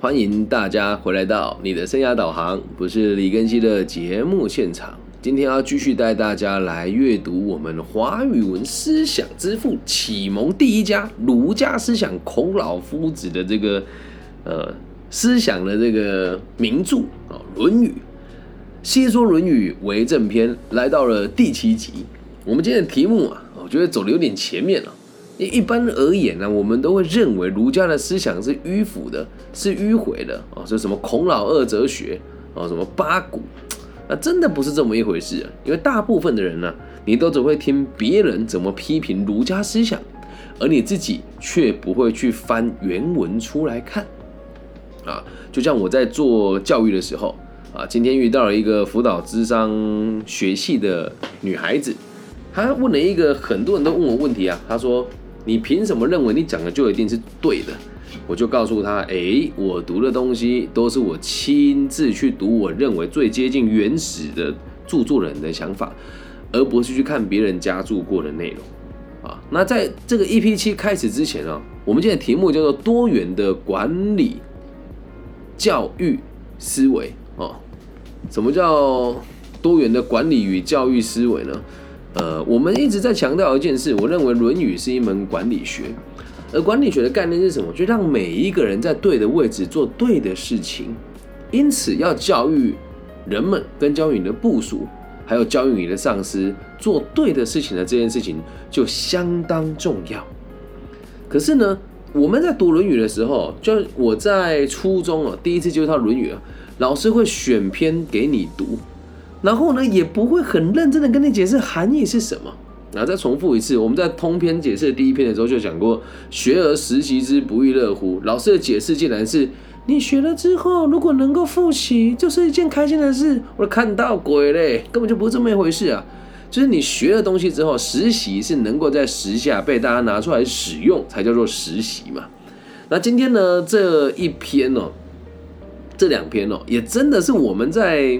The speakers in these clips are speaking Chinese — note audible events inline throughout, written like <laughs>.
欢迎大家回来到你的生涯导航，不是李根熙的节目现场。今天要继续带大家来阅读我们华语文思想之父、启蒙第一家儒家思想孔老夫子的这个呃思想的这个名著啊，《论语》。先说《论语》为正篇，来到了第七集。我们今天的题目啊，我觉得走的有点前面了。一般而言呢，我们都会认为儒家的思想是迂腐的，是迂回的啊，是什么孔老二哲学啊，什么八股，啊，真的不是这么一回事啊。因为大部分的人呢，你都只会听别人怎么批评儒家思想，而你自己却不会去翻原文出来看啊。就像我在做教育的时候啊，今天遇到了一个辅导智商学系的女孩子，她问了一个很多人都问我问题啊，她说。你凭什么认为你讲的就一定是对的？我就告诉他，哎，我读的东西都是我亲自去读，我认为最接近原始的著作人的想法，而不是去看别人加注过的内容。啊，那在这个 EP 七开始之前啊，我们今天题目叫做多元的管理教育思维哦。什么叫多元的管理与教育思维呢？呃，我们一直在强调一件事，我认为《论语》是一门管理学，而管理学的概念是什么？就让每一个人在对的位置做对的事情。因此，要教育人们，跟教育你的部属，还有教育你的上司做对的事情的这件事情，就相当重要。可是呢，我们在读《论语》的时候，就我在初中啊，第一次接触到《论语》啊，老师会选篇给你读。然后呢，也不会很认真的跟你解释含义是什么。然后再重复一次，我们在通篇解释第一篇的时候就讲过，学而时习之，不亦乐乎？老师的解释竟然是，你学了之后，如果能够复习，就是一件开心的事。我看到鬼嘞，根本就不是这么一回事啊！就是你学了东西之后，实习是能够在时下被大家拿出来使用，才叫做实习嘛。那今天呢，这一篇哦，这两篇哦，也真的是我们在。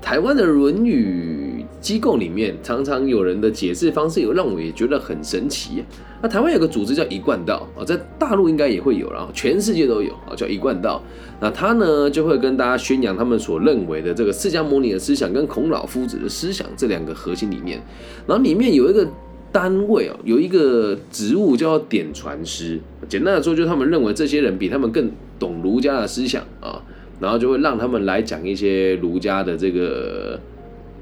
台湾的《论语》机构里面，常常有人的解释方式，有让我也觉得很神奇。那台湾有个组织叫一贯道啊，在大陆应该也会有，然后全世界都有啊，叫一贯道。那他呢，就会跟大家宣扬他们所认为的这个释迦牟尼的思想跟孔老夫子的思想这两个核心理念。然后里面有一个单位哦，有一个职务叫点传师。简单的说，就他们认为这些人比他们更懂儒家的思想啊。然后就会让他们来讲一些儒家的这个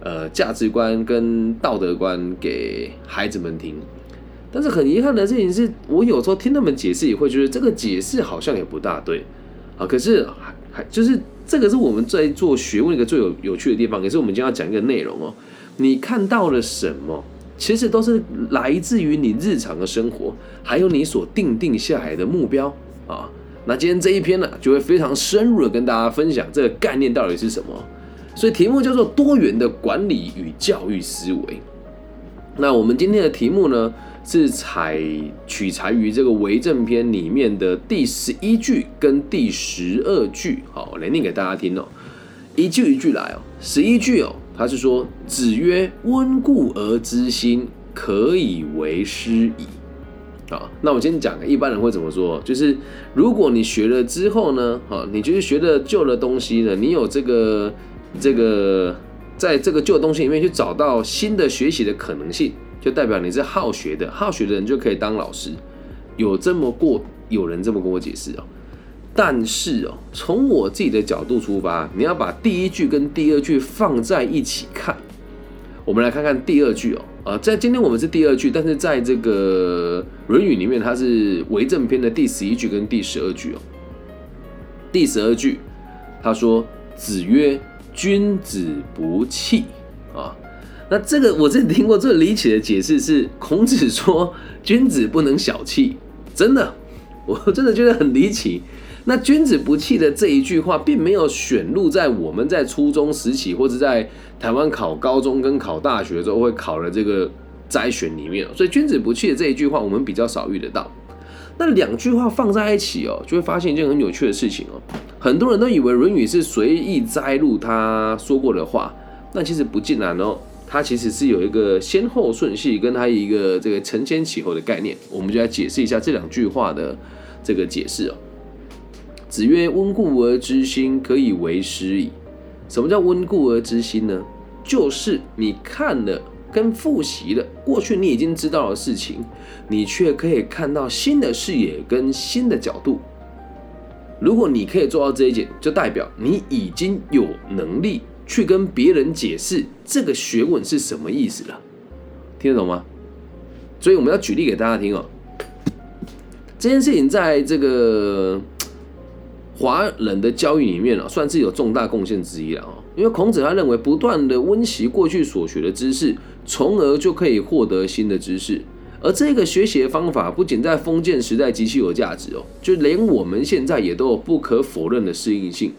呃价值观跟道德观给孩子们听，但是很遗憾的事情是，我有时候听他们解释也会觉得这个解释好像也不大对啊。可是还还就是这个是我们在做学问一个最有有趣的地方，也是我们今天要讲一个内容哦。你看到了什么，其实都是来自于你日常的生活，还有你所定定下来的目标啊。那今天这一篇呢，就会非常深入的跟大家分享这个概念到底是什么。所以题目叫做多元的管理与教育思维。那我们今天的题目呢，是采取材于这个为政篇里面的第十一句跟第十二句。好，我来念给大家听哦，一句一句来哦。十一句哦，他是说：“子曰，温故而知新，可以为师矣。”好，那我先讲，一般人会怎么说？就是如果你学了之后呢，好，你就是学的旧的东西呢，你有这个这个，在这个旧东西里面去找到新的学习的可能性，就代表你是好学的，好学的人就可以当老师。有这么过，有人这么跟我解释哦。但是哦，从我自己的角度出发，你要把第一句跟第二句放在一起看。我们来看看第二句哦。啊，在今天我们是第二句，但是在这个《论语》里面，它是为政篇的第十一句跟第十二句哦。第十二句，他说：“子曰，君子不器。”啊，那这个我真的听过最离奇的解释是，孔子说君子不能小气，真的，<laughs> 我真的觉得很离奇。那“君子不器”的这一句话，并没有选入在我们在初中时期或者在台湾考高中跟考大学的时候会考的这个摘选里面，所以“君子不器”的这一句话，我们比较少遇得到。那两句话放在一起哦，就会发现一件很有趣的事情哦。很多人都以为《论语》是随意摘录他说过的话，那其实不尽然哦。它其实是有一个先后顺序，跟它一个这个承前启后的概念。我们就来解释一下这两句话的这个解释哦。子曰：“温故而知新，可以为师矣。”什么叫温故而知新呢？就是你看了跟复习了过去你已经知道的事情，你却可以看到新的视野跟新的角度。如果你可以做到这一点，就代表你已经有能力去跟别人解释这个学问是什么意思了。听得懂吗？所以我们要举例给大家听哦。这件事情在这个华人的教育里面啊，算是有重大贡献之一了哦。因为孔子他认为，不断的温习过去所学的知识，从而就可以获得新的知识。而这个学习的方法，不仅在封建时代极其有价值哦，就连我们现在也都有不可否认的适应性。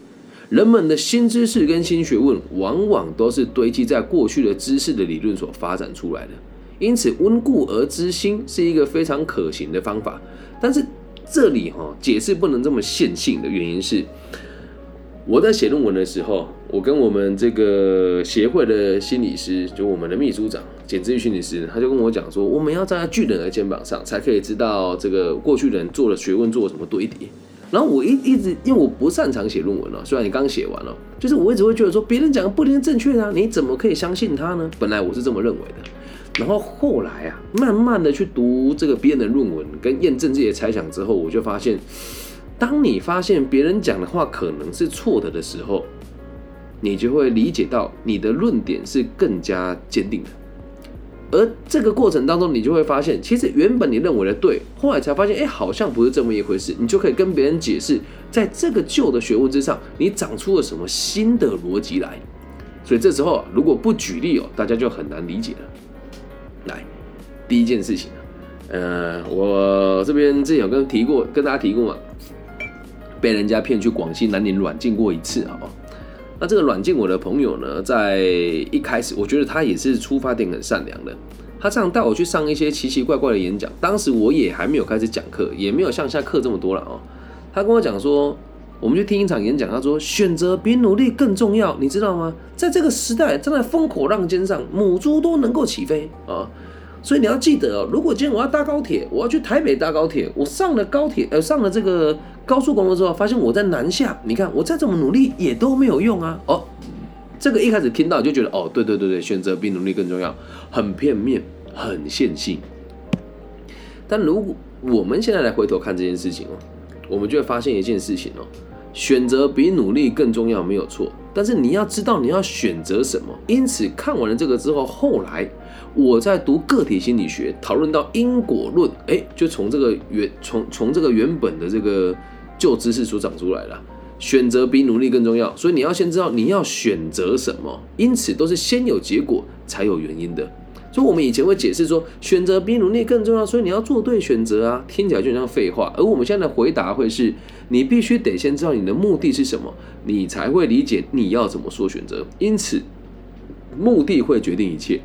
人们的新知识跟新学问，往往都是堆积在过去的知识的理论所发展出来的。因此，温故而知新是一个非常可行的方法。但是这里哈解释不能这么线性的原因是，我在写论文的时候，我跟我们这个协会的心理师，就我们的秘书长简志玉心理师，他就跟我讲说，我们要站在巨人的肩膀上，才可以知道这个过去人做的学问做了什么堆叠。然后我一一直因为我不擅长写论文了，虽然你刚写完了，就是我一直会觉得说，别人讲的不一定正确啊，你怎么可以相信他呢？本来我是这么认为的。然后后来啊，慢慢的去读这个别人的论文，跟验证自己的猜想之后，我就发现，当你发现别人讲的话可能是错的的时候，你就会理解到你的论点是更加坚定的。而这个过程当中，你就会发现，其实原本你认为的对，后来才发现，哎，好像不是这么一回事。你就可以跟别人解释，在这个旧的学问之上，你长出了什么新的逻辑来。所以这时候如果不举例哦，大家就很难理解了。第一件事情呃，我这边之前有跟提过，跟大家提过嘛，被人家骗去广西南宁软禁过一次好。那这个软禁我的朋友呢，在一开始，我觉得他也是出发点很善良的，他这样带我去上一些奇奇怪怪的演讲。当时我也还没有开始讲课，也没有像下课这么多了哦。他跟我讲说，我们去听一场演讲，他说选择比努力更重要，你知道吗？在这个时代，站在风口浪尖上，母猪都能够起飞啊。所以你要记得哦，如果今天我要搭高铁，我要去台北搭高铁，我上了高铁，呃，上了这个高速公路之后，发现我在南下，你看我再怎么努力也都没有用啊。哦，这个一开始听到就觉得，哦，对对对对，选择比努力更重要，很片面，很线性。但如果我们现在来回头看这件事情哦，我们就会发现一件事情哦，选择比努力更重要没有错，但是你要知道你要选择什么。因此看完了这个之后，后来。我在读个体心理学，讨论到因果论，哎，就从这个原从从这个原本的这个旧知识所长出来了。选择比努力更重要，所以你要先知道你要选择什么。因此都是先有结果才有原因的。所以我们以前会解释说，选择比努力更重要，所以你要做对选择啊，听起来就像废话。而我们现在的回答会是，你必须得先知道你的目的是什么，你才会理解你要怎么说选择。因此，目的会决定一切。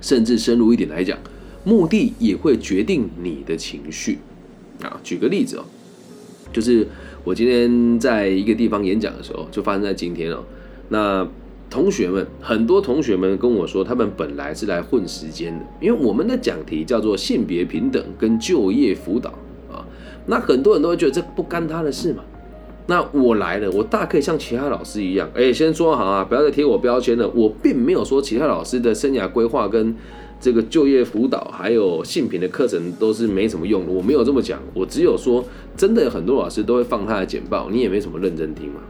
甚至深入一点来讲，目的也会决定你的情绪啊。举个例子哦，就是我今天在一个地方演讲的时候，就发生在今天哦。那同学们，很多同学们跟我说，他们本来是来混时间的，因为我们的讲题叫做性别平等跟就业辅导。那很多人都会觉得这不干他的事嘛。那我来了，我大可以像其他老师一样，哎，先说好啊，不要再贴我标签了。我并没有说其他老师的生涯规划跟这个就业辅导还有性品的课程都是没什么用的，我没有这么讲。我只有说，真的有很多老师都会放他的简报，你也没什么认真听嘛。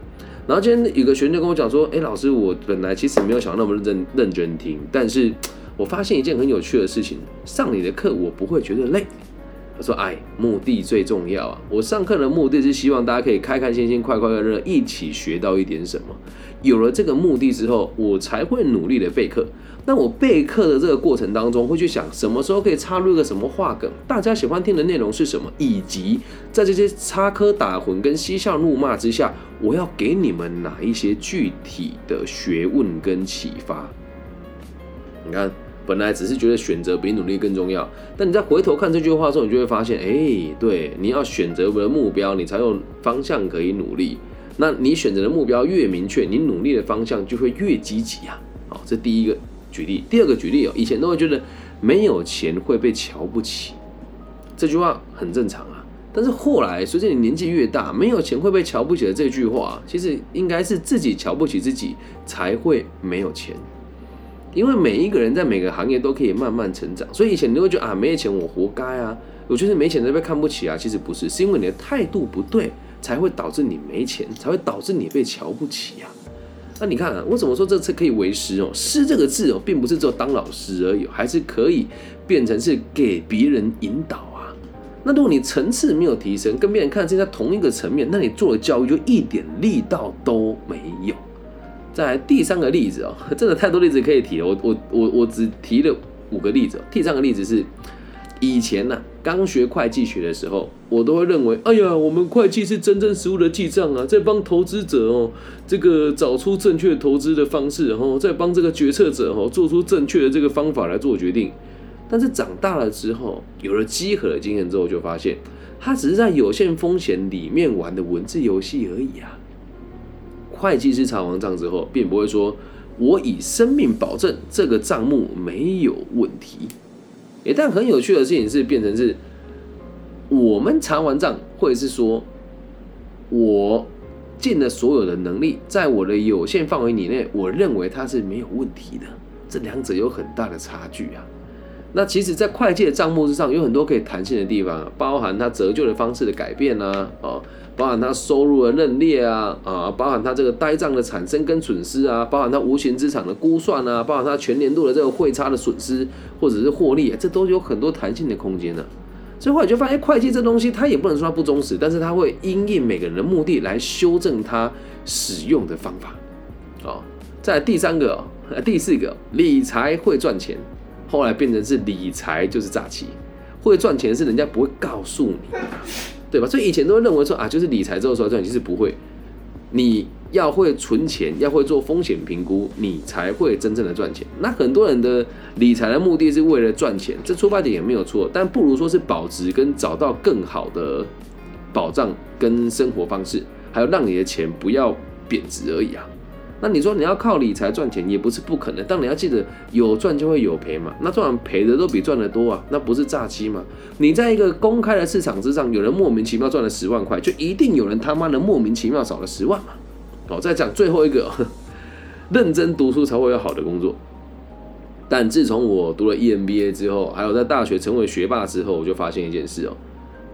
然后今天有个学生就跟我讲说，哎，老师，我本来其实没有想那么认真认真听，但是我发现一件很有趣的事情，上你的课我不会觉得累。他说：“哎，目的最重要啊！我上课的目的是希望大家可以开开心心、快快乐乐，一起学到一点什么。有了这个目的之后，我才会努力的备课。那我备课的这个过程当中，会去想什么时候可以插入一个什么话梗，大家喜欢听的内容是什么，以及在这些插科打诨跟嬉笑怒骂之下，我要给你们哪一些具体的学问跟启发？你看。”本来只是觉得选择比努力更重要，但你再回头看这句话的时候，你就会发现，哎，对，你要选择的目标，你才有方向可以努力。那你选择的目标越明确，你努力的方向就会越积极啊。好，这第一个举例。第二个举例哦，以前都会觉得没有钱会被瞧不起，这句话很正常啊。但是后来随着你年纪越大，没有钱会被瞧不起的这句话，其实应该是自己瞧不起自己才会没有钱。因为每一个人在每个行业都可以慢慢成长，所以以前你会觉得啊，没钱我活该啊，我觉得没钱就被看不起啊。其实不是，是因为你的态度不对，才会导致你没钱，才会导致你被瞧不起啊。那你看啊，为什么说这次可以为师哦？师这个字哦，并不是只有当老师而已，还是可以变成是给别人引导啊。那如果你层次没有提升，跟别人看是在同一个层面，那你做的教育就一点力道都没有。在第三个例子哦，<laughs> 真的太多例子可以提了。我我我我只提了五个例子。第三个例子是以前呢，刚学会计学的时候，我都会认为，哎呀，我们会计是真正实物的记账啊，在帮投资者哦，这个找出正确投资的方式，然后再帮这个决策者哦，做出正确的这个方法来做决定。但是长大了之后，有了积合的经验之后，就发现，它只是在有限风险里面玩的文字游戏而已啊。会计师查完账之后，并不会说“我以生命保证这个账目没有问题”。诶，但很有趣的事情是，变成是我们查完账，或者是说我尽了所有的能力，在我的有限范围以内，我认为它是没有问题的。这两者有很大的差距啊。那其实，在会计的账目之上，有很多可以弹性的地方，包含它折旧的方式的改变啊，哦。包含它收入的认列啊啊，包含它这个呆账的产生跟损失啊，包含它无形资产的估算啊，包含它全年度的这个汇差的损失或者是获利，这都有很多弹性的空间呢。所以后来就发现，会计这东西它也不能说它不忠实，但是它会因应每个人的目的来修正它使用的方法。哦，在第三个、第四个，理财会赚钱，后来变成是理财就是诈欺，会赚钱是人家不会告诉你。对吧？所以以前都会认为说啊，就是理财之后说赚钱，其实不会。你要会存钱，要会做风险评估，你才会真正的赚钱。那很多人的理财的目的是为了赚钱，这出发点也没有错，但不如说是保值跟找到更好的保障跟生活方式，还有让你的钱不要贬值而已啊。那你说你要靠理财赚钱也不是不可能，但你要记得有赚就会有赔嘛。那赚赔的都比赚的多啊，那不是诈欺吗？你在一个公开的市场之上，有人莫名其妙赚了十万块，就一定有人他妈的莫名其妙少了十万嘛。好，再讲最后一个，<laughs> 认真读书才会有好的工作。但自从我读了 EMBA 之后，还有在大学成为学霸之后，我就发现一件事哦。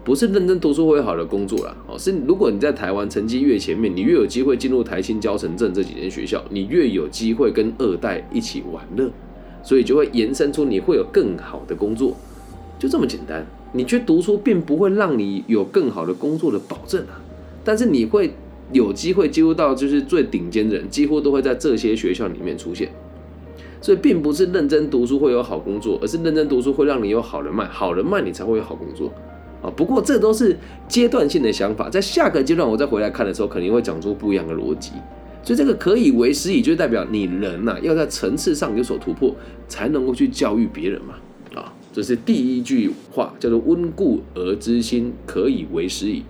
不是认真读书会有好的工作啦，哦，是如果你在台湾成绩越前面，你越有机会进入台新交城镇这几间学校，你越有机会跟二代一起玩乐，所以就会延伸出你会有更好的工作，就这么简单。你去读书并不会让你有更好的工作的保证啊，但是你会有机会接触到就是最顶尖的人，几乎都会在这些学校里面出现，所以并不是认真读书会有好工作，而是认真读书会让你有好人脉，好人脉你才会有好工作。啊，不过这都是阶段性的想法，在下个阶段我再回来看的时候，肯定会讲出不一样的逻辑。所以这个可以为师矣，就代表你人呐要在层次上有所突破，才能够去教育别人嘛。啊，这是第一句话，叫做温故而知新，可以为师矣。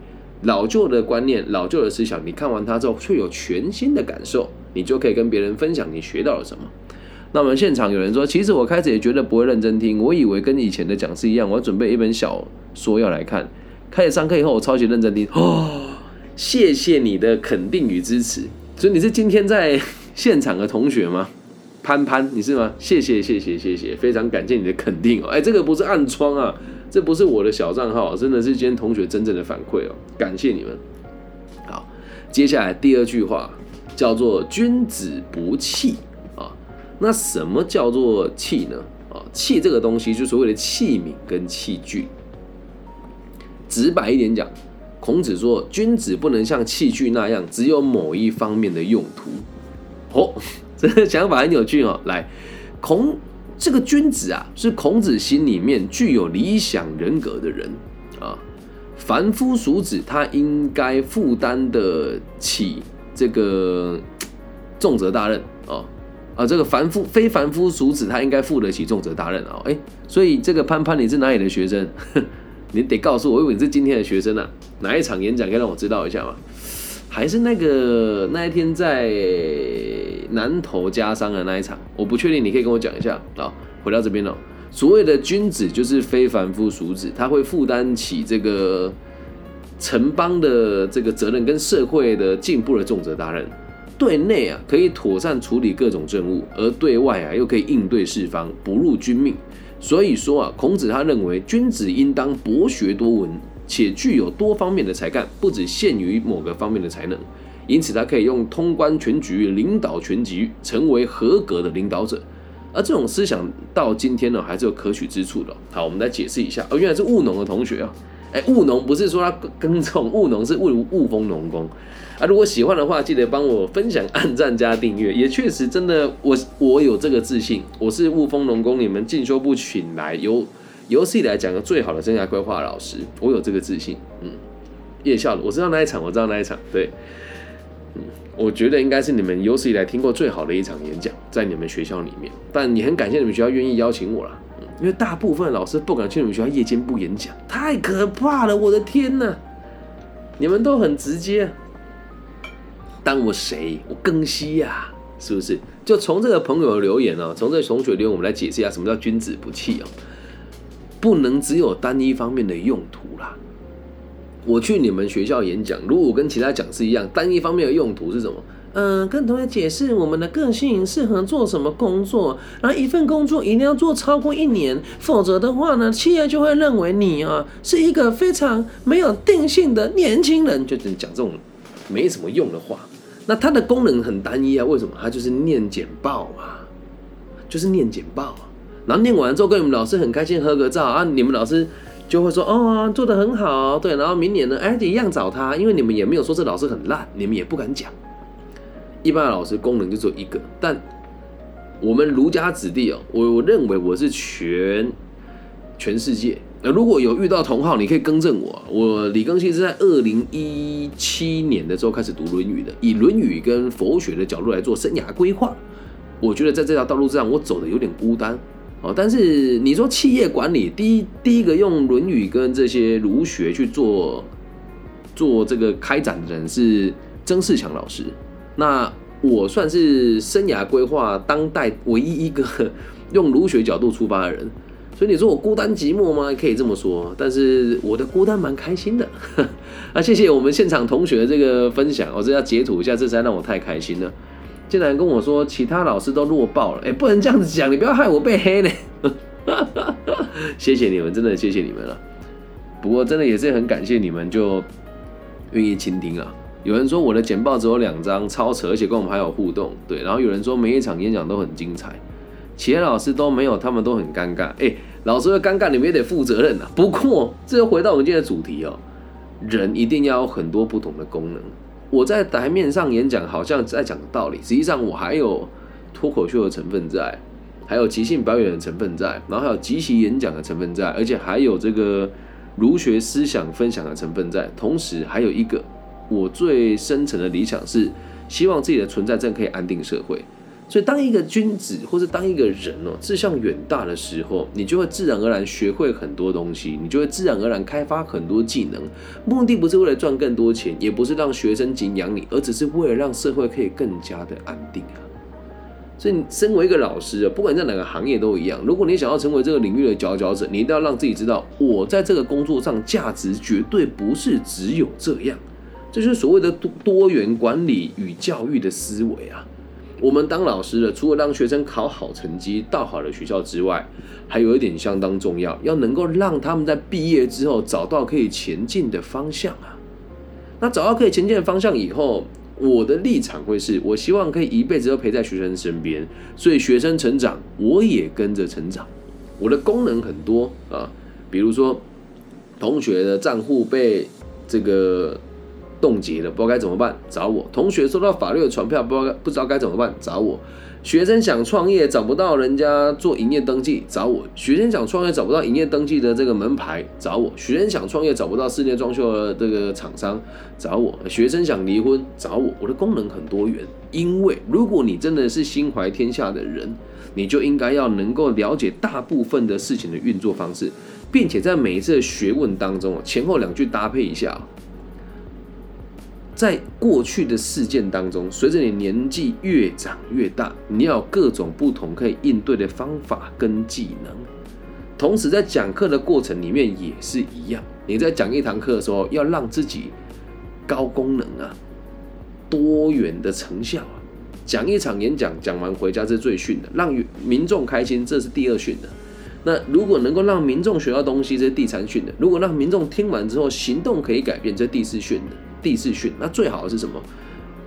老旧的观念、老旧的思想，你看完它之后，却有全新的感受，你就可以跟别人分享你学到了什么。那我们现场有人说，其实我开始也觉得不会认真听，我以为跟以前的讲师一样，我要准备一本小说要来看。开始上课以后，我超级认真听。<laughs> 哦，谢谢你的肯定与支持。所以你是今天在现场的同学吗？潘潘，你是吗？谢谢谢谢谢谢，非常感谢你的肯定哦。哎，这个不是暗疮啊，这不是我的小账号，真的是今天同学真正的反馈哦，感谢你们。好，接下来第二句话叫做“君子不器”。那什么叫做器呢？啊，器这个东西就所谓的器皿跟器具。直白一点讲，孔子说，君子不能像器具那样只有某一方面的用途。哦，<laughs> 这个想法很有趣哦。来，孔这个君子啊，是孔子心里面具有理想人格的人啊。凡夫俗子他应该负担得起这个重责大任啊。这个凡夫非凡夫俗子，他应该负得起重责大任啊！哎，所以这个潘潘，你是哪里的学生？<laughs> 你得告诉我，以为你是今天的学生呢？哪一场演讲可以让我知道一下吗？还是那个那一天在南投家商的那一场？我不确定，你可以跟我讲一下啊。回到这边了，所谓的君子就是非凡夫俗子，他会负担起这个城邦的这个责任跟社会的进步的重责大任。对内啊，可以妥善处理各种政务；而对外啊，又可以应对四方，不入君命。所以说啊，孔子他认为，君子应当博学多闻，且具有多方面的才干，不只限于某个方面的才能。因此，他可以用通关全局、领导全局，成为合格的领导者。而这种思想到今天呢，还是有可取之处的。好，我们来解释一下。哦，原来是务农的同学啊。哎，务农不是说他耕种，务农是务务丰农工。啊，如果喜欢的话，记得帮我分享、按赞加订阅。也确实，真的，我我有这个自信，我是雾峰农工，你们进修部请来有有史以来讲的最好的生涯规划老师，我有这个自信。嗯，夜校的，我知道那一场，我知道那一场，对，嗯，我觉得应该是你们有史以来听过最好的一场演讲，在你们学校里面。但也很感谢你们学校愿意邀请我了，因为大部分老师不敢去你们学校夜间部演讲，太可怕了，我的天呐，你们都很直接。当我谁？我更西呀，是不是？就从这个朋友的留言哦，从这个同学留言，我们来解释一下什么叫君子不器哦。不能只有单一方面的用途啦。我去你们学校演讲，如果跟其他讲师一样，单一方面的用途是什么？嗯，跟同学解释我们的个性适合做什么工作，然后一份工作一定要做超过一年，否则的话呢，企业就会认为你啊是一个非常没有定性的年轻人，就只讲这种没什么用的话。那它的功能很单一啊，为什么？它就是念简报嘛，就是念简报。然后念完之后，跟你们老师很开心合个照啊，你们老师就会说：“哦，做的很好。”对，然后明年呢，哎，一样找他，因为你们也没有说这老师很烂，你们也不敢讲。一般的老师功能就只有一个，但我们儒家子弟哦，我我认为我是全全世界。那如果有遇到同号，你可以更正我。我李庚希是在二零一七年的时候开始读《论语》的，以《论语》跟佛学的角度来做生涯规划。我觉得在这条道路上，我走的有点孤单哦。但是你说企业管理，第一第一个用《论语》跟这些儒学去做做这个开展的人是曾仕强老师。那我算是生涯规划当代唯一一个 <laughs> 用儒学角度出发的人。所以你说我孤单寂寞吗？可以这么说，但是我的孤单蛮开心的。<laughs> 啊，谢谢我们现场同学的这个分享，我这要截图一下，这才让我太开心了。竟然跟我说其他老师都弱爆了，哎，不能这样子讲，你不要害我被黑呢。<laughs> 谢谢你们，真的谢谢你们了。不过真的也是很感谢你们，就愿意倾听啊。有人说我的简报只有两张，超扯，而且跟我们还有互动。对，然后有人说每一场演讲都很精彩。其他老师都没有，他们都很尴尬。哎，老师的尴尬，你们也得负责任呐。不过，这又回到我们今天的主题哦，人一定要有很多不同的功能。我在台面上演讲，好像在讲道理，实际上我还有脱口秀的成分在，还有即兴表演的成分在，然后还有即席演讲的成分在，而且还有这个儒学思想分享的成分在。同时，还有一个我最深层的理想是，希望自己的存在证可以安定社会。所以，当一个君子或是当一个人哦志向远大的时候，你就会自然而然学会很多东西，你就会自然而然开发很多技能。目的不是为了赚更多钱，也不是让学生敬仰你，而只是为了让社会可以更加的安定啊。所以，你身为一个老师啊，不管在哪个行业都一样。如果你想要成为这个领域的佼佼者，你一定要让自己知道，我在这个工作上价值绝对不是只有这样。这就是所谓的多多元管理与教育的思维啊。我们当老师的，除了让学生考好成绩到好的学校之外，还有一点相当重要，要能够让他们在毕业之后找到可以前进的方向啊。那找到可以前进的方向以后，我的立场会是我希望可以一辈子都陪在学生身边，所以学生成长，我也跟着成长。我的功能很多啊，比如说同学的账户被这个。冻结了，不知道该怎么办，找我。同学收到法律的传票，不知道不知道该怎么办，找我。学生想创业，找不到人家做营业登记，找我。学生想创业，找不到营业登记的这个门牌，找我。学生想创业，找不到室内装修的这个厂商，找我。学生想离婚，找我。我的功能很多元，因为如果你真的是心怀天下的人，你就应该要能够了解大部分的事情的运作方式，并且在每一次的学问当中啊前后两句搭配一下。在过去的事件当中，随着你年纪越长越大，你要有各种不同可以应对的方法跟技能。同时，在讲课的过程里面也是一样，你在讲一堂课的时候，要让自己高功能啊，多元的成效啊。讲一场演讲，讲完回家是最训的，让民众开心，这是第二训的。那如果能够让民众学到东西，这是第三训的；如果让民众听完之后行动可以改变，这第四训的。第四训，那最好的是什么？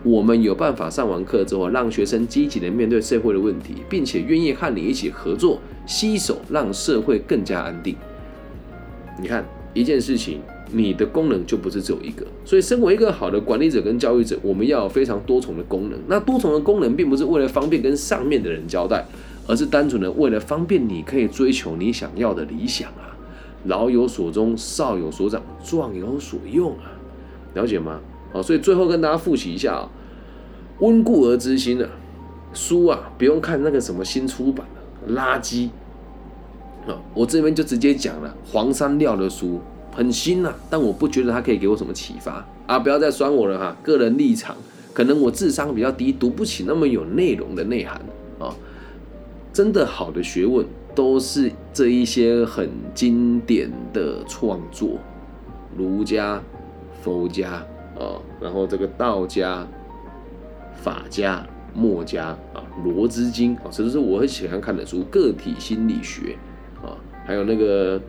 我们有办法上完课之后，让学生积极的面对社会的问题，并且愿意和你一起合作，携手让社会更加安定。你看一件事情，你的功能就不是只有一个。所以，身为一个好的管理者跟教育者，我们要有非常多重的功能。那多重的功能，并不是为了方便跟上面的人交代。而是单纯的为了方便你，可以追求你想要的理想啊！老有所终，少有所长，壮有所用啊！了解吗？好，所以最后跟大家复习一下啊，《温故而知新》啊，书啊，不用看那个什么新出版的垃圾啊，我这边就直接讲了，黄山料的书很新呐，但我不觉得它可以给我什么启发啊！不要再酸我了哈，个人立场，可能我智商比较低，读不起那么有内容的内涵啊。真的好的学问都是这一些很经典的创作，儒家、佛家啊，然后这个道家、法家、墨家啊，《罗织经》啊，这都是我很喜欢看的书。个体心理学啊，还有那个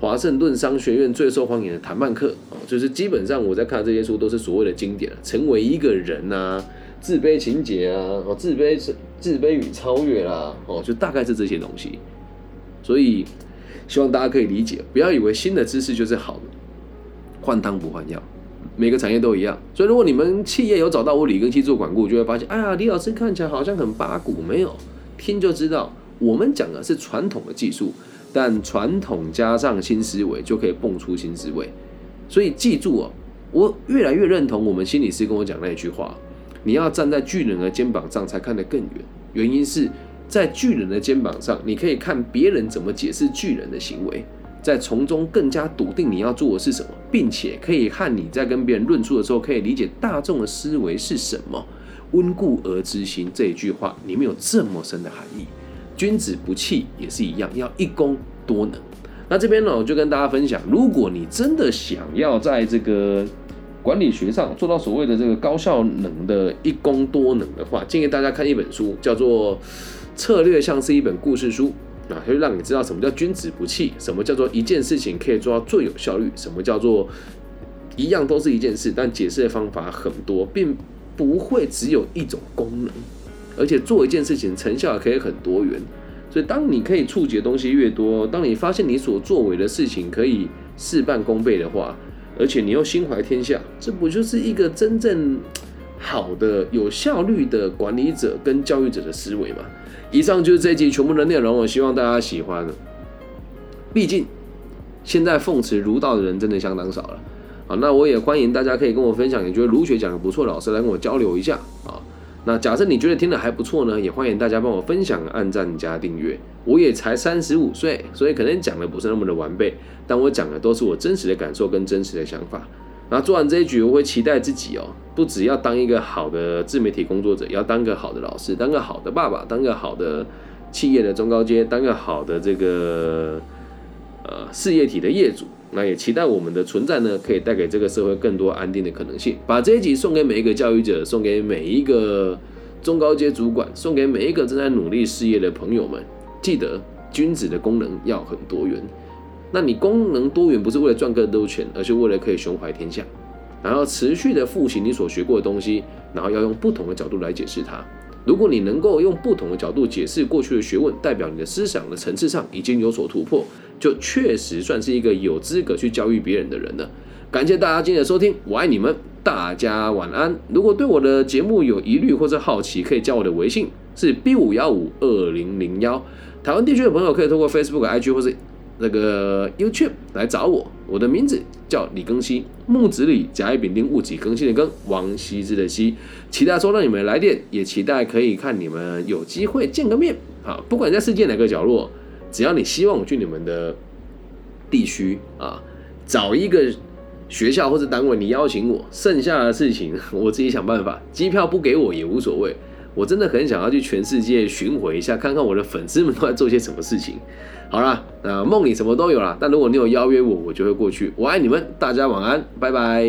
华盛顿商学院最受欢迎的谈判课啊，就是基本上我在看这些书都是所谓的经典成为一个人呐。自卑情节啊，哦，自卑是自卑与超越啦，哦，就大概是这些东西。所以希望大家可以理解，不要以为新的知识就是好的，换汤不换药，每个产业都一样。所以如果你们企业有找到我李根熙做管顾，就会发现，哎呀，李老师看起来好像很八股，没有听就知道，我们讲的是传统的技术，但传统加上新思维就可以蹦出新思维。所以记住哦，我越来越认同我们心理师跟我讲那一句话。你要站在巨人的肩膀上才看得更远，原因是在巨人的肩膀上，你可以看别人怎么解释巨人的行为，在从中更加笃定你要做的是什么，并且可以和你在跟别人论述的时候，可以理解大众的思维是什么。温故而知新这一句话里面有这么深的含义。君子不器也是一样，要一功多能。那这边呢，我就跟大家分享，如果你真的想要在这个。管理学上做到所谓的这个高效能的一功多能的话，建议大家看一本书，叫做《策略像是一本故事书》啊，会让你知道什么叫君子不器，什么叫做一件事情可以做到最有效率，什么叫做一样都是一件事，但解释的方法很多，并不会只有一种功能，而且做一件事情成效也可以很多元。所以，当你可以触及的东西越多，当你发现你所作为的事情可以事半功倍的话，而且你又心怀天下，这不就是一个真正好的、有效率的管理者跟教育者的思维嘛？以上就是这一集全部的内容，我希望大家喜欢。毕竟现在奉持儒道的人真的相当少了啊，那我也欢迎大家可以跟我分享，你觉得儒学讲的不错，老师来跟我交流一下啊。那假设你觉得听的还不错呢，也欢迎大家帮我分享、按赞加订阅。我也才三十五岁，所以可能讲的不是那么的完备，但我讲的都是我真实的感受跟真实的想法。然后做完这一局，我会期待自己哦，不只要当一个好的自媒体工作者，要当个好的老师，当个好的爸爸，当个好的企业的中高阶，当个好的这个呃事业体的业主。那也期待我们的存在呢，可以带给这个社会更多安定的可能性。把这一集送给每一个教育者，送给每一个中高阶主管，送给每一个正在努力事业的朋友们。记得，君子的功能要很多元。那你功能多元，不是为了赚更多钱，而是为了可以胸怀天下。然后持续的复习你所学过的东西，然后要用不同的角度来解释它。如果你能够用不同的角度解释过去的学问，代表你的思想的层次上已经有所突破。就确实算是一个有资格去教育别人的人了。感谢大家今天的收听，我爱你们，大家晚安。如果对我的节目有疑虑或者好奇，可以加我的微信是 B 五幺五二零零幺。台湾地区的朋友可以通过 Facebook、IG 或是那个 YouTube 来找我。我的名字叫李更新，木子李，甲乙丙丁戊己更新的更，王羲之的羲。期待收到你们的来电，也期待可以看你们有机会见个面。好，不管在世界哪个角落。只要你希望我去你们的地区啊，找一个学校或者单位，你邀请我，剩下的事情 <laughs> 我自己想办法。机票不给我也无所谓，我真的很想要去全世界巡回一下，看看我的粉丝们都在做些什么事情。好啦，那梦里什么都有啦，但如果你有邀约我，我就会过去。我爱你们，大家晚安，拜拜。